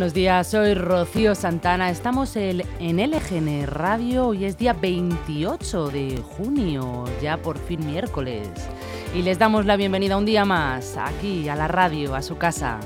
Buenos días, soy Rocío Santana. Estamos en LGN Radio. Hoy es día 28 de junio, ya por fin miércoles. Y les damos la bienvenida un día más aquí a la radio, a su casa.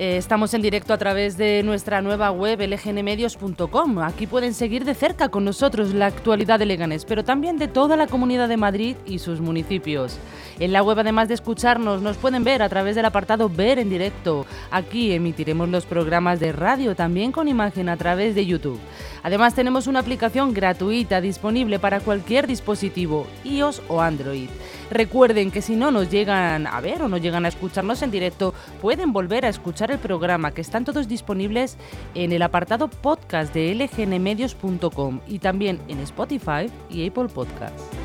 Eh, estamos en directo a través de nuestra nueva web lgnmedios.com. Aquí pueden seguir de cerca con nosotros la actualidad de Leganés, pero también de toda la comunidad de Madrid y sus municipios. En la web, además de escucharnos, nos pueden ver a través del apartado Ver en directo. Aquí emitiremos los programas de radio también con imagen a través de YouTube. Además, tenemos una aplicación gratuita disponible para cualquier dispositivo, iOS o Android. Recuerden que si no nos llegan a ver o no llegan a escucharnos en directo, pueden volver a escuchar el programa, que están todos disponibles en el apartado podcast de lgnmedios.com y también en Spotify y Apple Podcasts.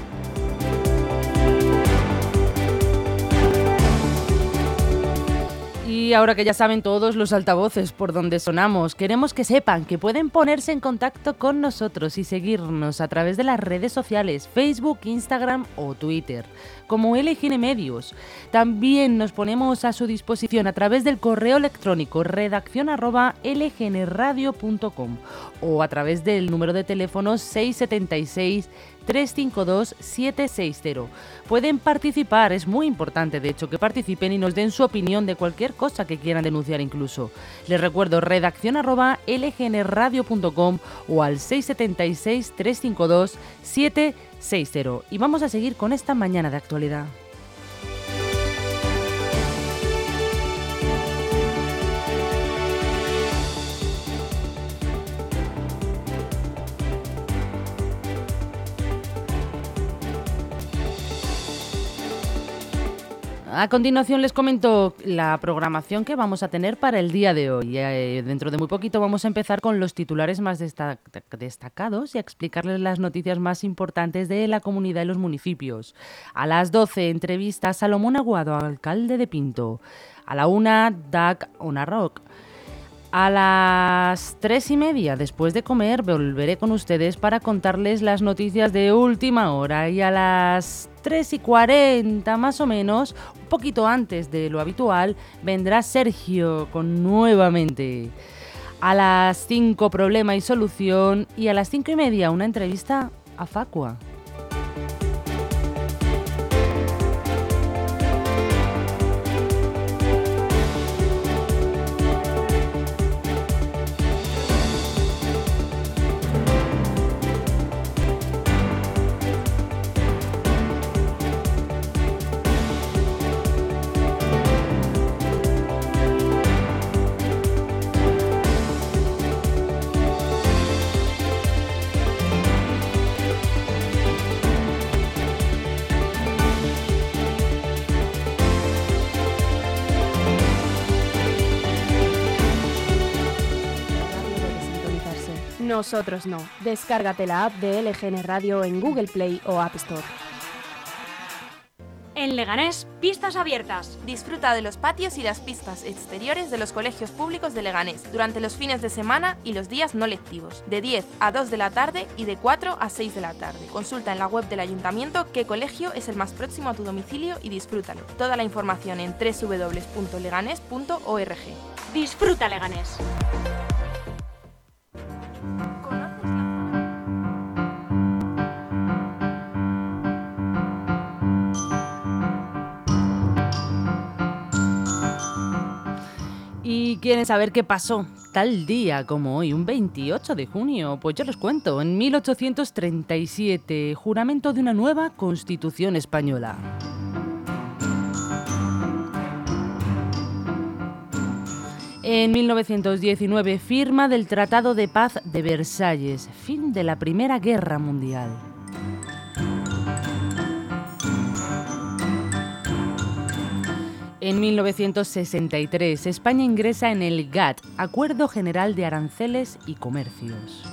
Y ahora que ya saben todos los altavoces por donde sonamos, queremos que sepan que pueden ponerse en contacto con nosotros y seguirnos a través de las redes sociales, Facebook, Instagram o Twitter, como LGN Medios. También nos ponemos a su disposición a través del correo electrónico redacción lgnradio.com o a través del número de teléfono 676 352-760. Pueden participar, es muy importante de hecho que participen y nos den su opinión de cualquier cosa que quieran denunciar incluso. Les recuerdo redacción arroba lgnradio.com o al 676-352-760. Y vamos a seguir con esta mañana de actualidad. A continuación les comento la programación que vamos a tener para el día de hoy. Eh, dentro de muy poquito vamos a empezar con los titulares más destacados y a explicarles las noticias más importantes de la comunidad y los municipios. A las 12, entrevista a Salomón Aguado, alcalde de Pinto. A la 1, DAC Rock. A las tres y media, después de comer, volveré con ustedes para contarles las noticias de última hora. Y a las 3 y 40 más o menos, un poquito antes de lo habitual, vendrá Sergio con nuevamente. A las 5 problema y solución y a las 5 y media una entrevista a Facua. Nosotros no. Descárgate la app de LGN Radio en Google Play o App Store. En Leganés, pistas abiertas. Disfruta de los patios y las pistas exteriores de los colegios públicos de Leganés durante los fines de semana y los días no lectivos, de 10 a 2 de la tarde y de 4 a 6 de la tarde. Consulta en la web del ayuntamiento qué colegio es el más próximo a tu domicilio y disfrútalo. Toda la información en www.leganés.org. Disfruta Leganés. Quieren saber qué pasó tal día como hoy, un 28 de junio? Pues yo les cuento, en 1837, juramento de una nueva Constitución española. En 1919, firma del Tratado de Paz de Versalles, fin de la Primera Guerra Mundial. En 1963, España ingresa en el GATT, Acuerdo General de Aranceles y Comercios.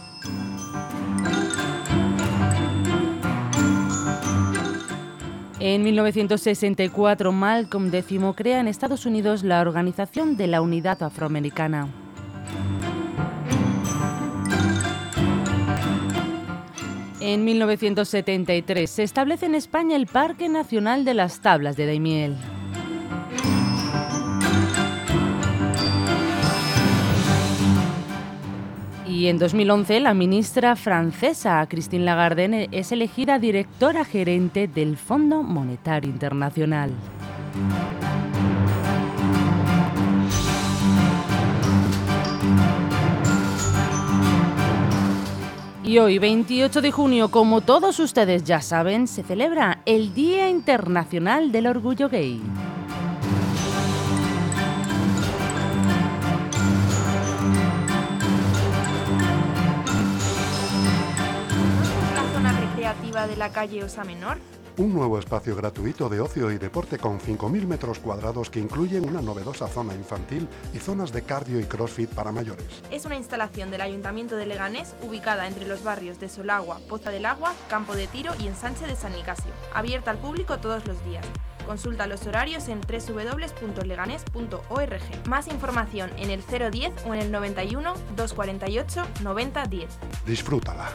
En 1964, Malcolm X crea en Estados Unidos la Organización de la Unidad Afroamericana. En 1973 se establece en España el Parque Nacional de las Tablas de Daimiel. Y en 2011 la ministra francesa Christine Lagarde es elegida directora gerente del Fondo Monetario Internacional. Y hoy, 28 de junio, como todos ustedes ya saben, se celebra el Día Internacional del Orgullo Gay. De la calle Osa Menor un nuevo espacio gratuito de ocio y deporte con 5.000 metros cuadrados que incluyen una novedosa zona infantil y zonas de cardio y crossfit para mayores. Es una instalación del Ayuntamiento de Leganés ubicada entre los barrios de Solagua, Poza del Agua, Campo de Tiro y Ensanche de San Nicasio. Abierta al público todos los días. Consulta los horarios en www.leganés.org. Más información en el 010 o en el 91 248 9010. Disfrútala.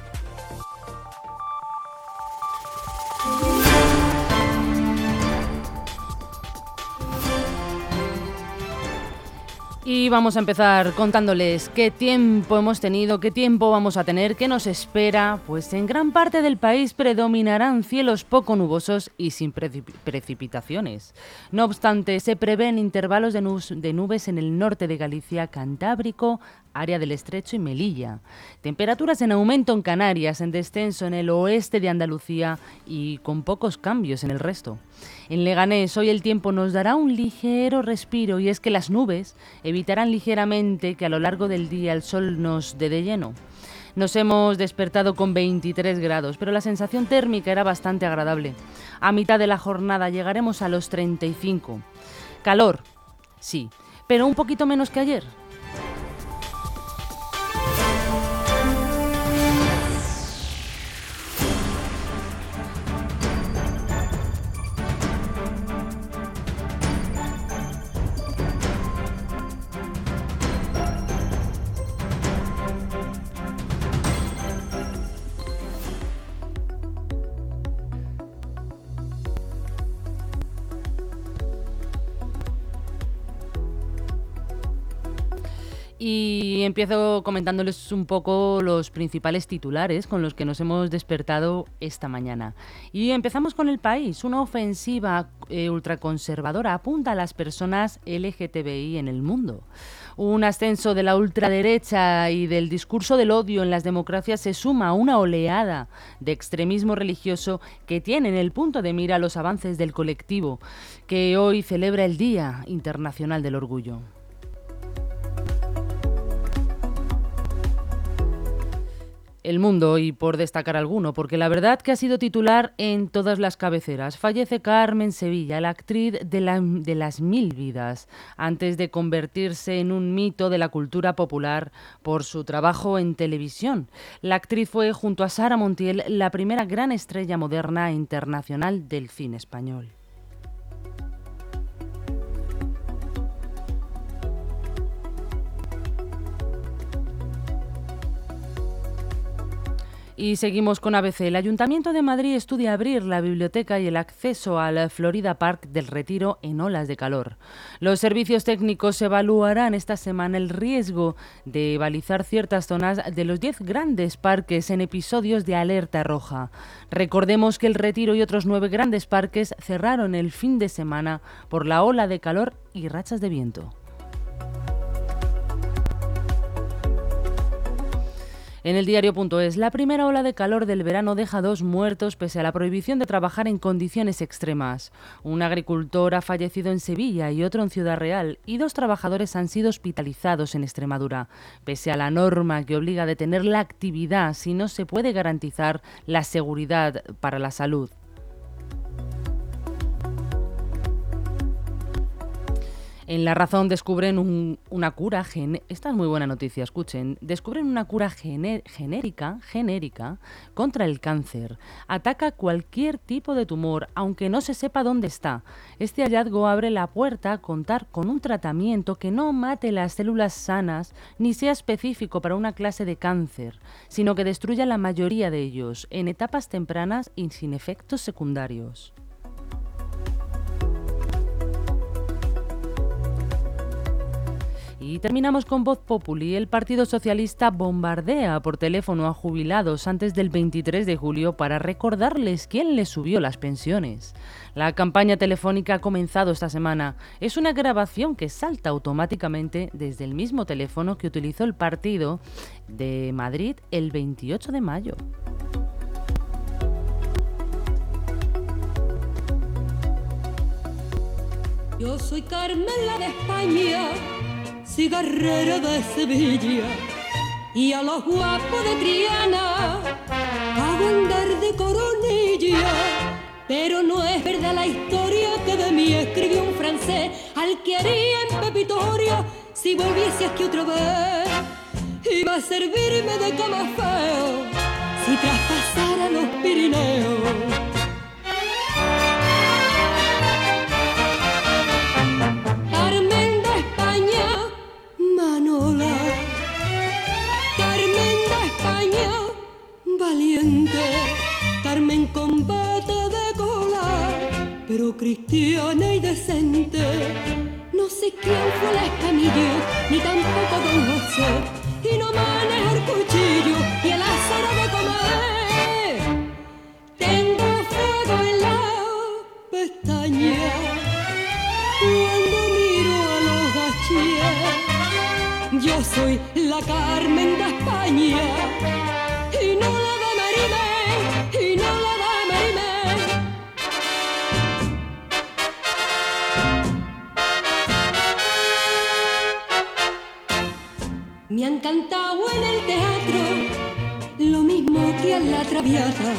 Y vamos a empezar contándoles qué tiempo hemos tenido, qué tiempo vamos a tener, qué nos espera. Pues en gran parte del país predominarán cielos poco nubosos y sin precipitaciones. No obstante, se prevén intervalos de, de nubes en el norte de Galicia, Cantábrico, área del Estrecho y Melilla. Temperaturas en aumento en Canarias, en descenso en el oeste de Andalucía y con pocos cambios en el resto. En Leganés hoy el tiempo nos dará un ligero respiro y es que las nubes evitarán ligeramente que a lo largo del día el sol nos dé de lleno. Nos hemos despertado con 23 grados, pero la sensación térmica era bastante agradable. A mitad de la jornada llegaremos a los 35. Calor, sí, pero un poquito menos que ayer. Empiezo comentándoles un poco los principales titulares con los que nos hemos despertado esta mañana. Y empezamos con el país. Una ofensiva eh, ultraconservadora apunta a las personas LGTBI en el mundo. Un ascenso de la ultraderecha y del discurso del odio en las democracias se suma a una oleada de extremismo religioso que tiene en el punto de mira los avances del colectivo que hoy celebra el Día Internacional del Orgullo. El Mundo y por destacar alguno, porque la verdad que ha sido titular en todas las cabeceras. Fallece Carmen Sevilla, la actriz de, las mil vidas, antes de convertirse en un mito de la cultura popular por su trabajo en televisión. La actriz fue, junto a Sara Montiel, la primera gran estrella moderna internacional del cine español. Y seguimos con ABC. El Ayuntamiento de Madrid estudia abrir la biblioteca y el acceso al Florida Park del Retiro en olas de calor. Los servicios técnicos evaluarán esta semana el riesgo de balizar ciertas zonas de los 10 grandes parques en episodios de alerta roja. Recordemos que el Retiro y otros nueve grandes parques cerraron el fin de semana por la ola de calor y rachas de viento. En el diario.es, la primera ola de calor del verano deja dos muertos pese a la prohibición de trabajar en condiciones extremas. Un agricultor ha fallecido en Sevilla y otro en Ciudad Real, y dos trabajadores han sido hospitalizados en Extremadura, pese a la norma que obliga a detener la actividad si no se puede garantizar la seguridad para la salud. En La Razón descubren una cura, esta es muy buena noticia, escuchen, descubren una cura genérica, genérica contra el cáncer. Ataca cualquier tipo de tumor, aunque no se sepa dónde está. Este hallazgo abre la puerta a contar con un tratamiento que no mate las células sanas ni sea específico para una clase de cáncer, sino que destruya la mayoría de ellos en etapas tempranas y sin efectos secundarios. Y terminamos con Voz Populi. El Partido Socialista bombardea por teléfono a jubilados antes del 23 de julio para recordarles quién les subió las pensiones. La campaña telefónica ha comenzado esta semana. Es una grabación que salta automáticamente desde el mismo teléfono que utilizó el partido de Madrid el 28 de mayo. Yo soy Carmela de España cigarrero de Sevilla y a los guapos de Triana hago andar de coronilla. Pero no es verdad la historia que de mí escribió un francés al que haría en Pepitoria si volviese aquí otra vez. Iba a servirme de cama feo si traspasara los Pirineos. Pero cristiana y decente. No sé quién fue la escamilla, ni tampoco don José, y no maneja el cuchillo y el acero de comer. Tengo fuego en la pestaña cuando miro a los gachillas yo soy la Carmen de España Me han cantado en el teatro lo mismo que a la traviata,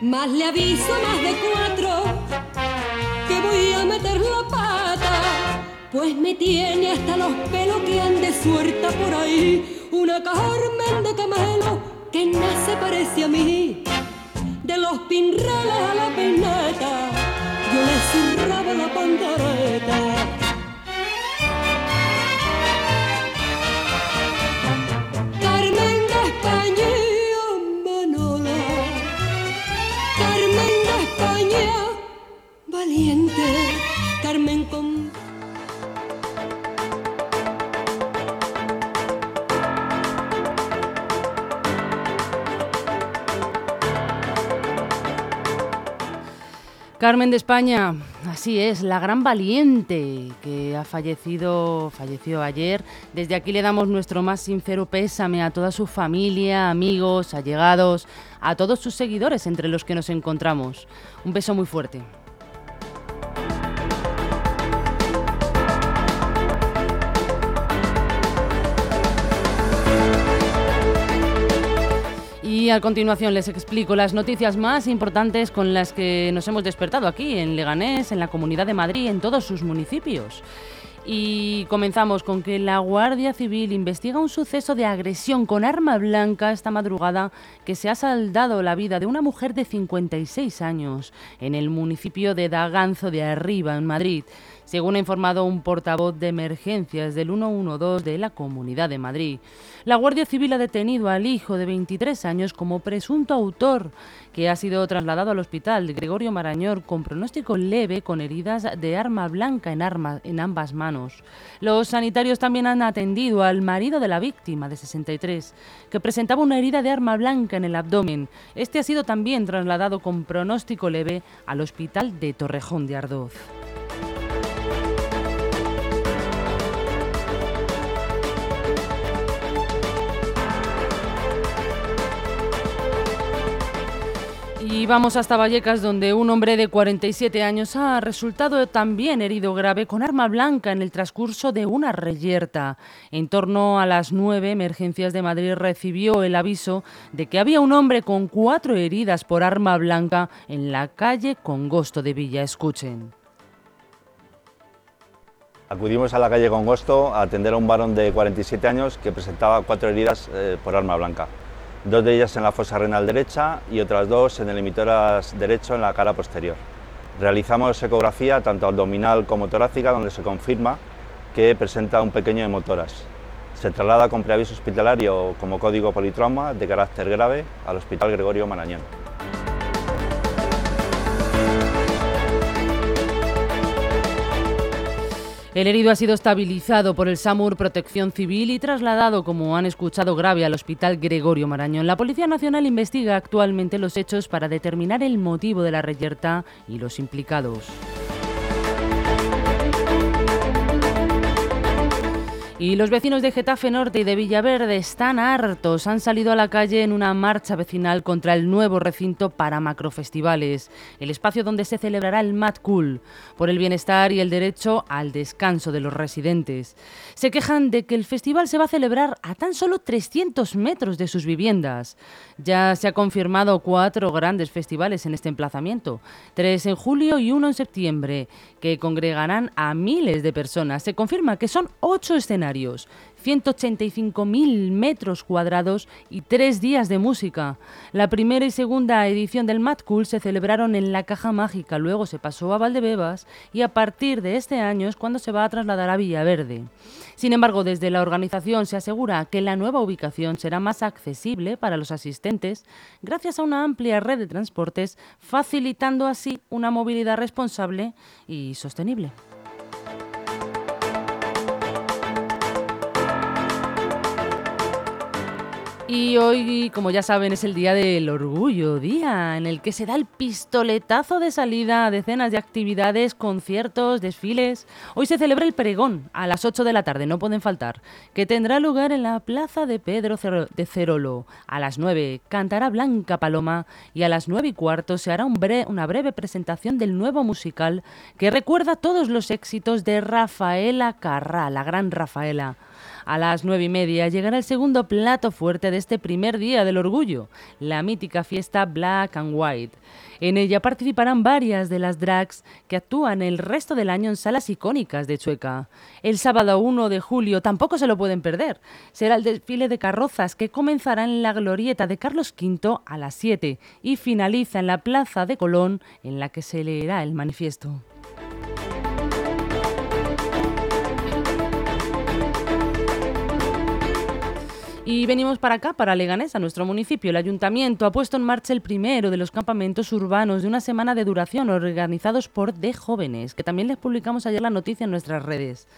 más le aviso más de cuatro que voy a meter la pata pues me tiene hasta los pelos que ande suelta por ahí. Una Carmen de camelo que nace parece a mí. De los pinrales a la peineta, yo le cerraba la pandereta. Carmen de España, así es, la gran valiente que ha fallecido, falleció ayer. Desde aquí le damos nuestro más sincero pésame a toda su familia, amigos, allegados, a todos sus seguidores entre los que nos encontramos. Un beso muy fuerte. Y a continuación les explico las noticias más importantes con las que nos hemos despertado aquí en Leganés, en la Comunidad de Madrid, en todos sus municipios. Y comenzamos con que la Guardia Civil investiga un suceso de agresión con arma blanca esta madrugada que se ha saldado la vida de una mujer de 56 años en el municipio de Daganzo de Arriba, en Madrid según ha informado un portavoz de emergencias del 112 de la Comunidad de Madrid. La Guardia Civil ha detenido al hijo de 23 años como presunto autor, que ha sido trasladado al hospital Gregorio Marañor con pronóstico leve con heridas de arma blanca en, en ambas manos. Los sanitarios también han atendido al marido de la víctima, de 63, que presentaba una herida de arma blanca en el abdomen. Este ha sido también trasladado con pronóstico leve al hospital de Torrejón de Ardoz. Y vamos hasta Vallecas, donde un hombre de 47 años ha resultado también herido grave con arma blanca en el transcurso de una reyerta. En torno a las nueve, Emergencias de Madrid recibió el aviso de que había un hombre con cuatro heridas por arma blanca en la calle Congosto de Villa. Escuchen. Acudimos a la calle Congosto a atender a un varón de 47 años que presentaba cuatro heridas eh, por arma blanca, dos de ellas en la fosa renal derecha y otras dos en el emitoras derecho en la cara posterior. Realizamos ecografía tanto abdominal como torácica donde se confirma que presenta un pequeño hemotoras. Se traslada con preaviso hospitalario como código politrauma de carácter grave al Hospital Gregorio Marañón. El herido ha sido estabilizado por el SAMUR Protección Civil y trasladado, como han escuchado, grave al Hospital Gregorio Marañón. La Policía Nacional investiga actualmente los hechos para determinar el motivo de la reyerta y los implicados. Y los vecinos de Getafe Norte y de Villaverde están hartos. Han salido a la calle en una marcha vecinal contra el nuevo recinto para macrofestivales, el espacio donde se celebrará el Mad Cool, por el bienestar y el derecho al descanso de los residentes. Se quejan de que el festival se va a celebrar a tan solo 300 metros de sus viviendas. Ya se ha confirmado cuatro grandes festivales en este emplazamiento, tres en julio y uno en septiembre, que congregarán a miles de personas. Se confirma que son ocho escenarios 185.000 metros cuadrados y tres días de música. La primera y segunda edición del Mad Cool se celebraron en la Caja Mágica, luego se pasó a Valdebebas y a partir de este año es cuando se va a trasladar a Villaverde. Sin embargo, desde la organización se asegura que la nueva ubicación será más accesible para los asistentes gracias a una amplia red de transportes, facilitando así una movilidad responsable y sostenible. Y hoy, como ya saben, es el Día del Orgullo, día en el que se da el pistoletazo de salida a decenas de actividades, conciertos, desfiles. Hoy se celebra el pregón a las 8 de la tarde, no pueden faltar, que tendrá lugar en la Plaza de Pedro de Cerolo. A las 9 cantará Blanca Paloma y a las 9 y cuarto se hará una breve presentación del nuevo musical que recuerda todos los éxitos de Rafaela Carrá, la gran Rafaela. A las nueve y media llegará el segundo plato fuerte de este primer día del orgullo, la mítica fiesta Black and White. En ella participarán varias de las drags que actúan el resto del año en salas icónicas de Chueca. El sábado 1 de julio tampoco se lo pueden perder. Será el desfile de carrozas que comenzará en la glorieta de Carlos V a las 7 y finaliza en la Plaza de Colón en la que se leerá el manifiesto. Y venimos para acá, para Leganés, a nuestro municipio. El ayuntamiento ha puesto en marcha el primero de los campamentos urbanos de una semana de duración organizados por De Jóvenes, que también les publicamos ayer la noticia en nuestras redes.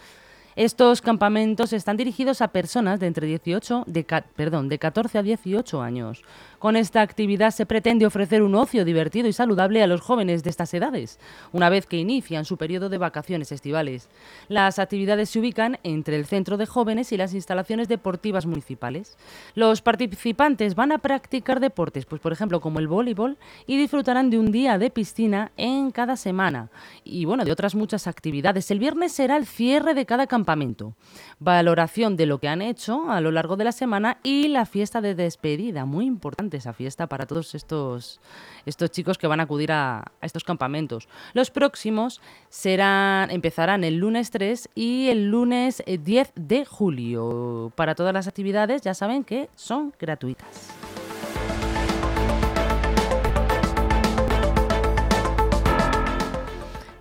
Estos campamentos están dirigidos a personas de entre 18, de, perdón, de 14 a 18 años. Con esta actividad se pretende ofrecer un ocio divertido y saludable a los jóvenes de estas edades, una vez que inician su periodo de vacaciones estivales. Las actividades se ubican entre el centro de jóvenes y las instalaciones deportivas municipales. Los participantes van a practicar deportes, pues por ejemplo como el voleibol, y disfrutarán de un día de piscina en cada semana. Y bueno, de otras muchas actividades. El viernes será el cierre de cada campamento valoración de lo que han hecho a lo largo de la semana y la fiesta de despedida. Muy esa fiesta para todos estos, estos chicos que van a acudir a, estos campamentos. Los próximos serán, empezarán el lunes 3 y el lunes 10 de julio. Para todas las actividades ya saben que son gratuitas.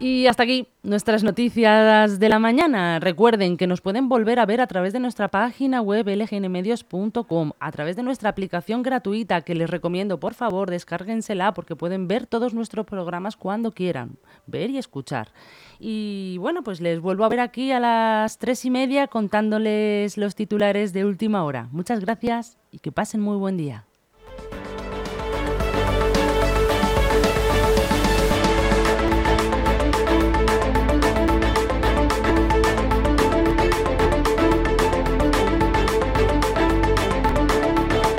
Y hasta aquí nuestras noticias de la mañana. Recuerden que nos pueden volver a ver a través de nuestra página web lgnmedios.com, a través de nuestra aplicación gratuita que les recomiendo, por favor, descárguensela porque pueden ver todos nuestros programas cuando quieran, ver y escuchar. Y bueno, pues les vuelvo a ver aquí a las tres y media contándoles los titulares de última hora. Muchas gracias y que pasen muy buen día.